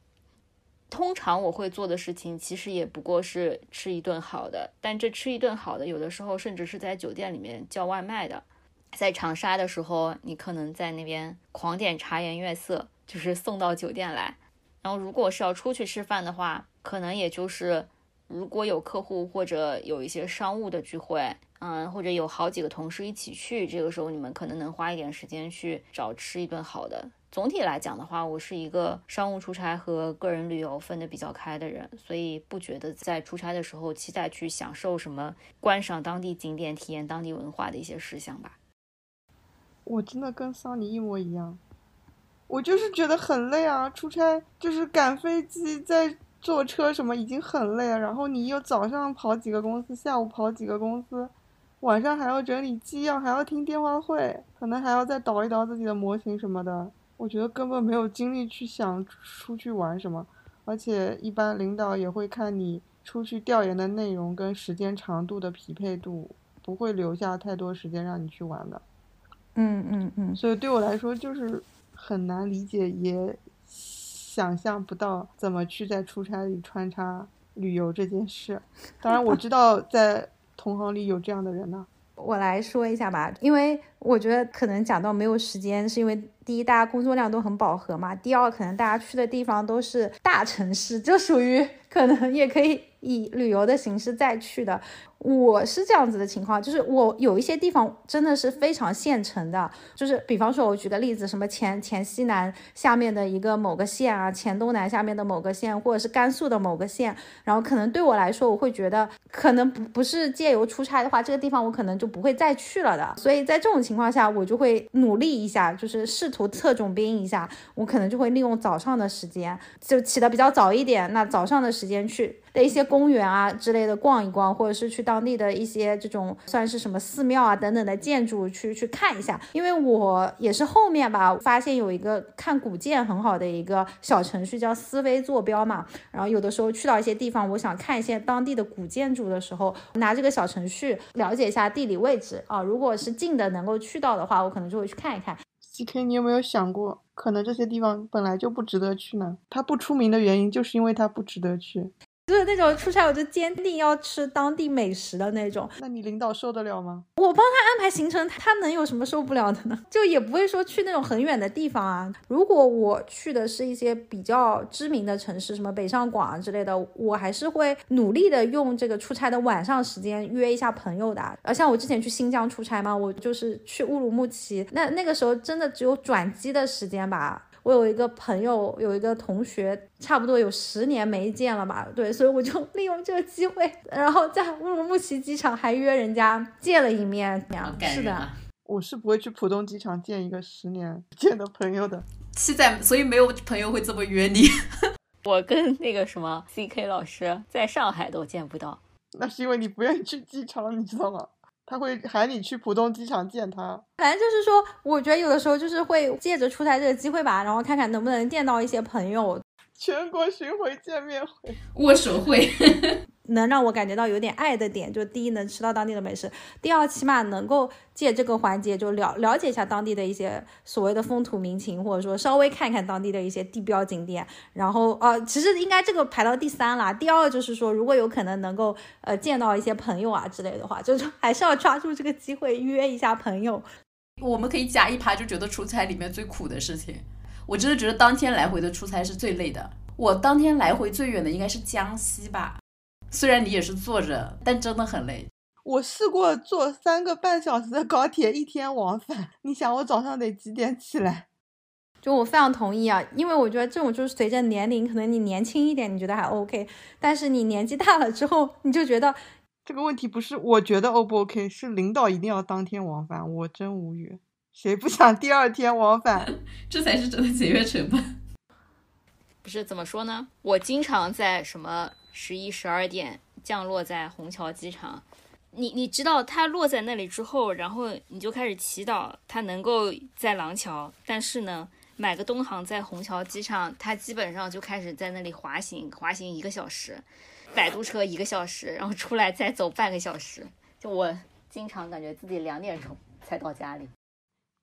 通常我会做的事情其实也不过是吃一顿好的，但这吃一顿好的，有的时候甚至是在酒店里面叫外卖的。在长沙的时候，你可能在那边狂点茶颜悦色，就是送到酒店来。然后如果是要出去吃饭的话，可能也就是如果有客户或者有一些商务的聚会。嗯，或者有好几个同事一起去，这个时候你们可能能花一点时间去找吃一顿好的。总体来讲的话，我是一个商务出差和个人旅游分得比较开的人，所以不觉得在出差的时候期待去享受什么观赏当地景点、体验当地文化的一些事项吧。我真的跟桑尼一模一样，我就是觉得很累啊，出差就是赶飞机在。坐车什么已经很累了，然后你又早上跑几个公司，下午跑几个公司，晚上还要整理纪要，还要听电话会，可能还要再导一导自己的模型什么的。我觉得根本没有精力去想出去玩什么，而且一般领导也会看你出去调研的内容跟时间长度的匹配度，不会留下太多时间让你去玩的。嗯嗯嗯。所以对我来说就是很难理解也。想象不到怎么去在出差里穿插旅游这件事。当然，我知道在同行里有这样的人呢。我来说一下吧，因为我觉得可能讲到没有时间，是因为第一大家工作量都很饱和嘛，第二可能大家去的地方都是大城市，就属于可能也可以以旅游的形式再去的。我是这样子的情况，就是我有一些地方真的是非常现成的，就是比方说，我举个例子，什么黔黔西南下面的一个某个县啊，黔东南下面的某个县，或者是甘肃的某个县，然后可能对我来说，我会觉得可能不不是借由出差的话，这个地方我可能就不会再去了的。所以在这种情况下，我就会努力一下，就是试图特种兵一下，我可能就会利用早上的时间，就起得比较早一点，那早上的时时间去。的一些公园啊之类的逛一逛，或者是去当地的一些这种算是什么寺庙啊等等的建筑去去看一下。因为我也是后面吧，发现有一个看古建很好的一个小程序叫思维坐标嘛。然后有的时候去到一些地方，我想看一些当地的古建筑的时候，拿这个小程序了解一下地理位置啊。如果是近的能够去到的话，我可能就会去看一看。GK，你有没有想过，可能这些地方本来就不值得去呢？它不出名的原因就是因为它不值得去。就是那种出差，我就坚定要吃当地美食的那种。那你领导受得了吗？我帮他安排行程，他能有什么受不了的呢？就也不会说去那种很远的地方啊。如果我去的是一些比较知名的城市，什么北上广啊之类的，我还是会努力的用这个出差的晚上时间约一下朋友的。呃，像我之前去新疆出差嘛，我就是去乌鲁木齐，那那个时候真的只有转机的时间吧。我有一个朋友，有一个同学，差不多有十年没见了吧？对，所以我就 利用这个机会，然后在乌鲁木齐机场还约人家见了一面。是的，我是不会去浦东机场见一个十年不 见的朋友的。现在，所以没有朋友会这么约你。我跟那个什么 CK 老师在上海都见不到，那是因为你不愿意去机场，你知道吗？他会喊你去浦东机场见他。反正就是说，我觉得有的时候就是会借着出差这个机会吧，然后看看能不能见到一些朋友。全国巡回见面会，握手会。能让我感觉到有点爱的点，就第一能吃到当地的美食，第二起码能够借这个环节就了了解一下当地的一些所谓的风土民情，或者说稍微看看当地的一些地标景点。然后呃，其实应该这个排到第三啦。第二就是说，如果有可能能够呃见到一些朋友啊之类的话，就是还是要抓住这个机会约一下朋友。我们可以加一趴，就觉得出差里面最苦的事情。我真的觉得当天来回的出差是最累的。我当天来回最远的应该是江西吧。虽然你也是坐着，但真的很累。我试过坐三个半小时的高铁，一天往返。你想我早上得几点起来？就我非常同意啊，因为我觉得这种就是随着年龄，可能你年轻一点，你觉得还 OK，但是你年纪大了之后，你就觉得这个问题不是我觉得 O 不 OK，是领导一定要当天往返。我真无语，谁不想第二天往返？这才是真的节约成本。不是怎么说呢？我经常在什么？十一十二点降落在虹桥机场，你你知道它落在那里之后，然后你就开始祈祷它能够在廊桥。但是呢，买个东航在虹桥机场，它基本上就开始在那里滑行，滑行一个小时，摆渡车一个小时，然后出来再走半个小时。就我经常感觉自己两点钟才到家里。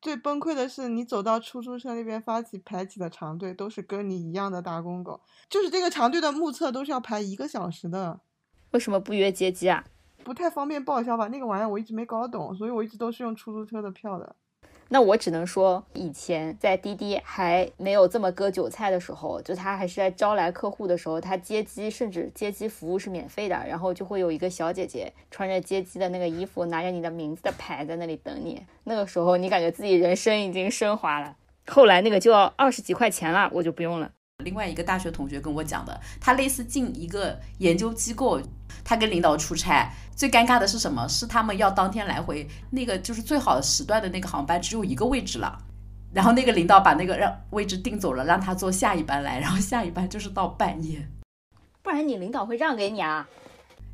最崩溃的是，你走到出租车那边发起排起的长队，都是跟你一样的打工狗。就是这个长队的目测都是要排一个小时的。为什么不约接机啊？不太方便报销吧？那个玩意儿我一直没搞懂，所以我一直都是用出租车的票的。那我只能说，以前在滴滴还没有这么割韭菜的时候，就他还是在招来客户的时候，他接机甚至接机服务是免费的，然后就会有一个小姐姐穿着接机的那个衣服，拿着你的名字的牌在那里等你。那个时候你感觉自己人生已经升华了。后来那个就要二十几块钱了，我就不用了。另外一个大学同学跟我讲的，他类似进一个研究机构，他跟领导出差，最尴尬的是什么？是他们要当天来回，那个就是最好的时段的那个航班只有一个位置了，然后那个领导把那个让位置定走了，让他坐下一班来，然后下一班就是到半夜，不然你领导会让给你啊？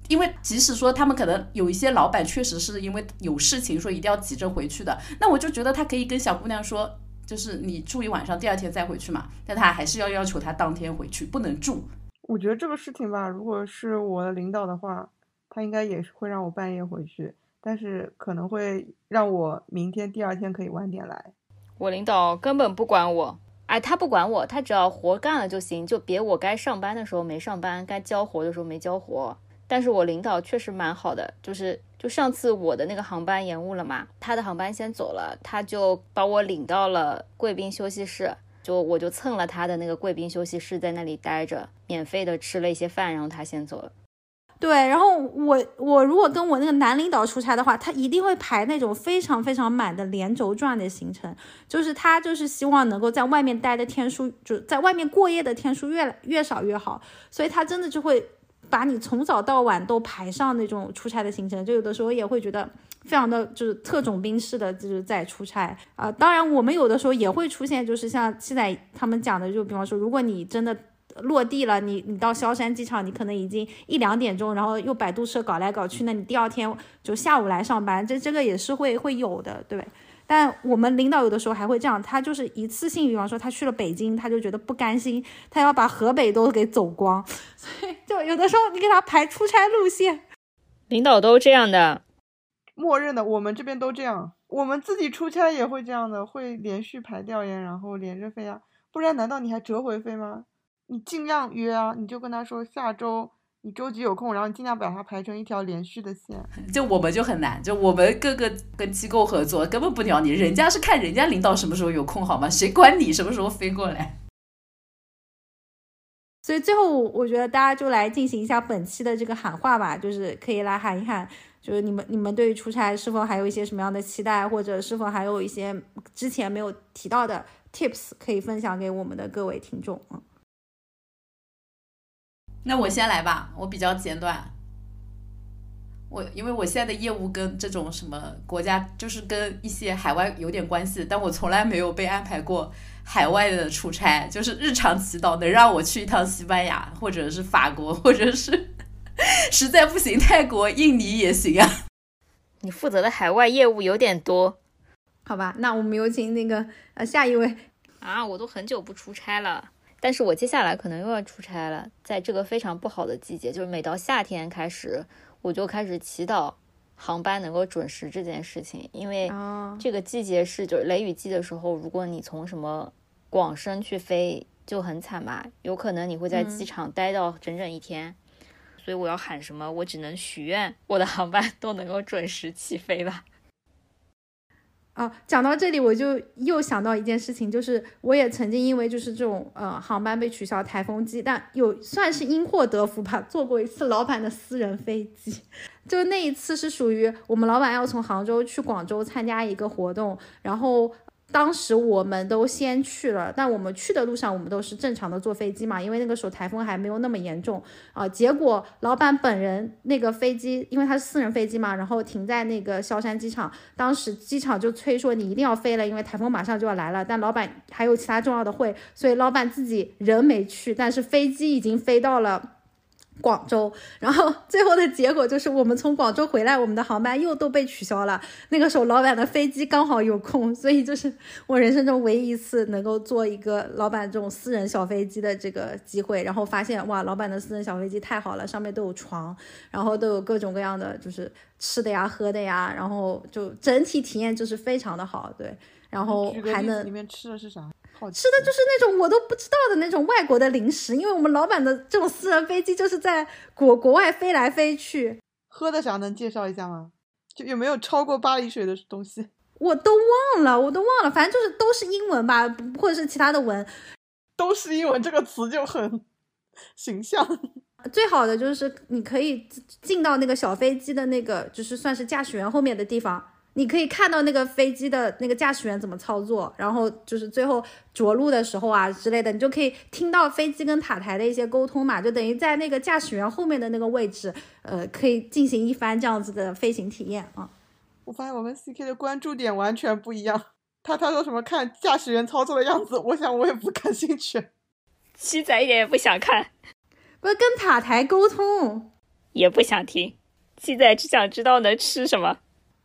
因为即使说他们可能有一些老板确实是因为有事情说一定要急着回去的，那我就觉得他可以跟小姑娘说。就是你住一晚上，第二天再回去嘛，但他还是要要求他当天回去，不能住。我觉得这个事情吧，如果是我的领导的话，他应该也是会让我半夜回去，但是可能会让我明天第二天可以晚点来。我领导根本不管我，哎，他不管我，他只要活干了就行，就别我该上班的时候没上班，该交活的时候没交活。但是我领导确实蛮好的，就是。就上次我的那个航班延误了嘛，他的航班先走了，他就把我领到了贵宾休息室，就我就蹭了他的那个贵宾休息室，在那里待着，免费的吃了一些饭，然后他先走了。对，然后我我如果跟我那个男领导出差的话，他一定会排那种非常非常满的连轴转的行程，就是他就是希望能够在外面待的天数，就在外面过夜的天数越来越少越好，所以他真的就会。把你从早到晚都排上那种出差的行程，就有的时候也会觉得非常的就是特种兵式的，就是在出差啊。当然，我们有的时候也会出现，就是像现在他们讲的，就比方说，如果你真的落地了，你你到萧山机场，你可能已经一两点钟，然后又摆渡车搞来搞去，那你第二天就下午来上班，这这个也是会会有的，对。但我们领导有的时候还会这样，他就是一次性，比方说他去了北京，他就觉得不甘心，他要把河北都给走光，所以就有的时候你给他排出差路线，领导都这样的，默认的，我们这边都这样，我们自己出差也会这样的，会连续排调研，然后连着飞啊，不然难道你还折回飞吗？你尽量约啊，你就跟他说下周。你周几有空，然后你尽量把它排成一条连续的线。就我们就很难，就我们各个跟机构合作，根本不鸟你，人家是看人家领导什么时候有空，好吗？谁管你什么时候飞过来？所以最后，我觉得大家就来进行一下本期的这个喊话吧，就是可以来喊一喊。就是你们你们对于出差是否还有一些什么样的期待，或者是否还有一些之前没有提到的 tips 可以分享给我们的各位听众啊？那我先来吧，我比较简短。我因为我现在的业务跟这种什么国家，就是跟一些海外有点关系，但我从来没有被安排过海外的出差，就是日常祈祷能让我去一趟西班牙，或者是法国，或者是实在不行泰国、印尼也行啊。你负责的海外业务有点多，好吧，那我们有请那个呃下一位啊，我都很久不出差了，但是我接下来可能又要出差了，在这个非常不好的季节，就是每到夏天开始。我就开始祈祷航班能够准时这件事情，因为这个季节是就是雷雨季的时候，如果你从什么广深去飞就很惨嘛，有可能你会在机场待到整整一天，所以我要喊什么，我只能许愿我的航班都能够准时起飞了。啊，讲到这里我就又想到一件事情，就是我也曾经因为就是这种呃航班被取消台风机，但有算是因祸得福吧，坐过一次老板的私人飞机，就那一次是属于我们老板要从杭州去广州参加一个活动，然后。当时我们都先去了，但我们去的路上，我们都是正常的坐飞机嘛，因为那个时候台风还没有那么严重啊。结果老板本人那个飞机，因为他是私人飞机嘛，然后停在那个萧山机场，当时机场就催说你一定要飞了，因为台风马上就要来了。但老板还有其他重要的会，所以老板自己人没去，但是飞机已经飞到了。广州，然后最后的结果就是我们从广州回来，我们的航班又都被取消了。那个时候老板的飞机刚好有空，所以就是我人生中唯一一次能够坐一个老板这种私人小飞机的这个机会。然后发现哇，老板的私人小飞机太好了，上面都有床，然后都有各种各样的就是吃的呀、喝的呀，然后就整体体验就是非常的好。对，然后还能里面吃的是啥？吃的就是那种我都不知道的那种外国的零食，因为我们老板的这种私人飞机就是在国国外飞来飞去。喝的啥能介绍一下吗？就有没有超过巴黎水的东西？我都忘了，我都忘了，反正就是都是英文吧，或者是其他的文。都是英文这个词就很 形象。最好的就是你可以进到那个小飞机的那个，就是算是驾驶员后面的地方。你可以看到那个飞机的那个驾驶员怎么操作，然后就是最后着陆的时候啊之类的，你就可以听到飞机跟塔台的一些沟通嘛，就等于在那个驾驶员后面的那个位置，呃，可以进行一番这样子的飞行体验啊。我发现我们 CK 的关注点完全不一样，他他说什么看驾驶员操作的样子，我想我也不感兴趣。七仔一点也不想看，不是跟塔台沟通，也不想听。七仔只想知道能吃什么。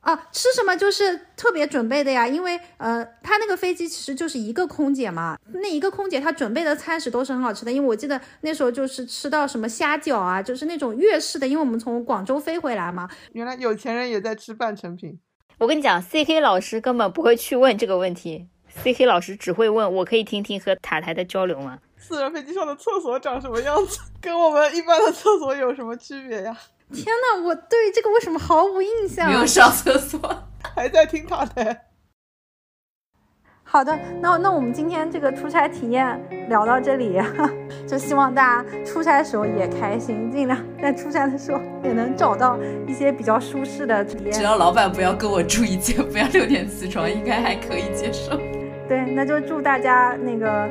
啊，吃什么就是特别准备的呀，因为呃，他那个飞机其实就是一个空姐嘛，那一个空姐她准备的餐食都是很好吃的，因为我记得那时候就是吃到什么虾饺啊，就是那种粤式的，因为我们从广州飞回来嘛。原来有钱人也在吃半成品。我跟你讲，C K 老师根本不会去问这个问题，C K 老师只会问我可以听听和塔台的交流吗？私人飞机上的厕所长什么样子？跟我们一般的厕所有什么区别呀？天呐，我对这个为什么毫无印象？没有上厕所，还在听他的。好的，那那我们今天这个出差体验聊到这里，就希望大家出差的时候也开心，尽量在出差的时候也能找到一些比较舒适的体验。只要老板不要跟我住一间，不要六点起床，应该还可以接受。对，那就祝大家那个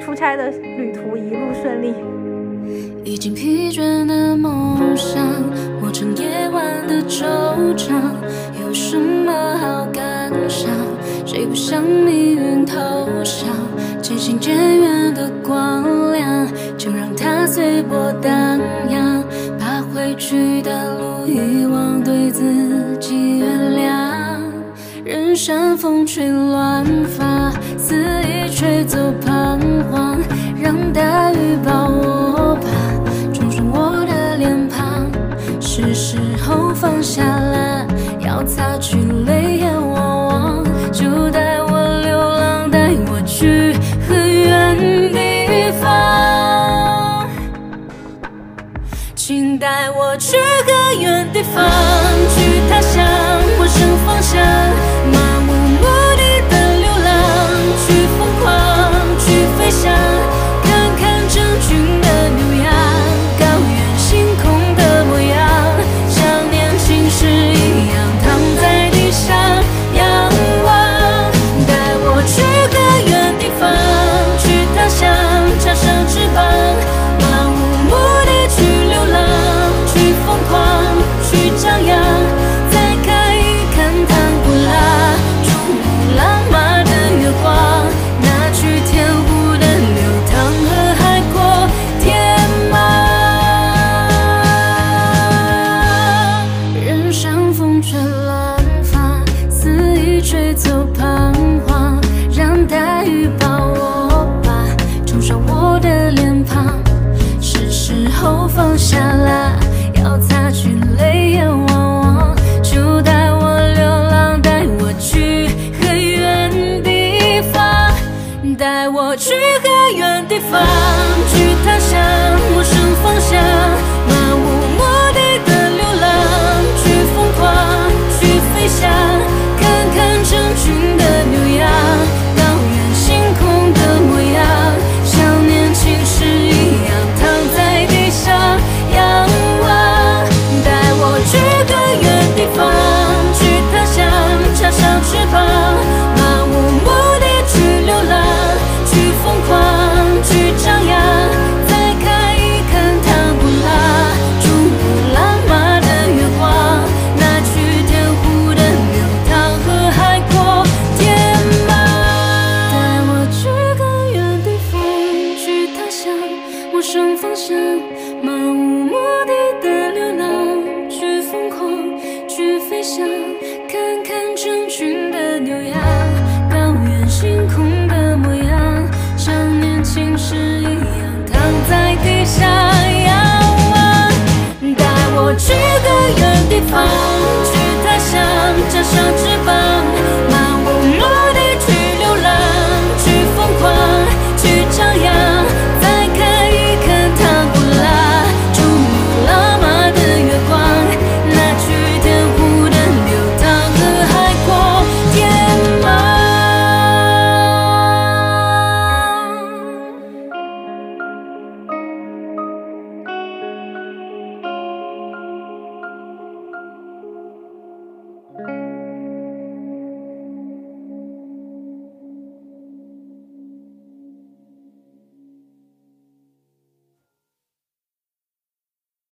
出差的旅途一路顺利。已经疲倦的梦想，磨成夜晚的惆怅，有什么好感想？谁不向命运投降？渐行渐远的光亮，就让它随波荡漾，把回去的路遗忘，对自己原谅。任山风吹乱发，肆意吹走彷徨，让大雨把我是时候放下了，要擦去泪眼汪汪。就带我流浪，带我去很远地方，请带我去很远地方，去他乡，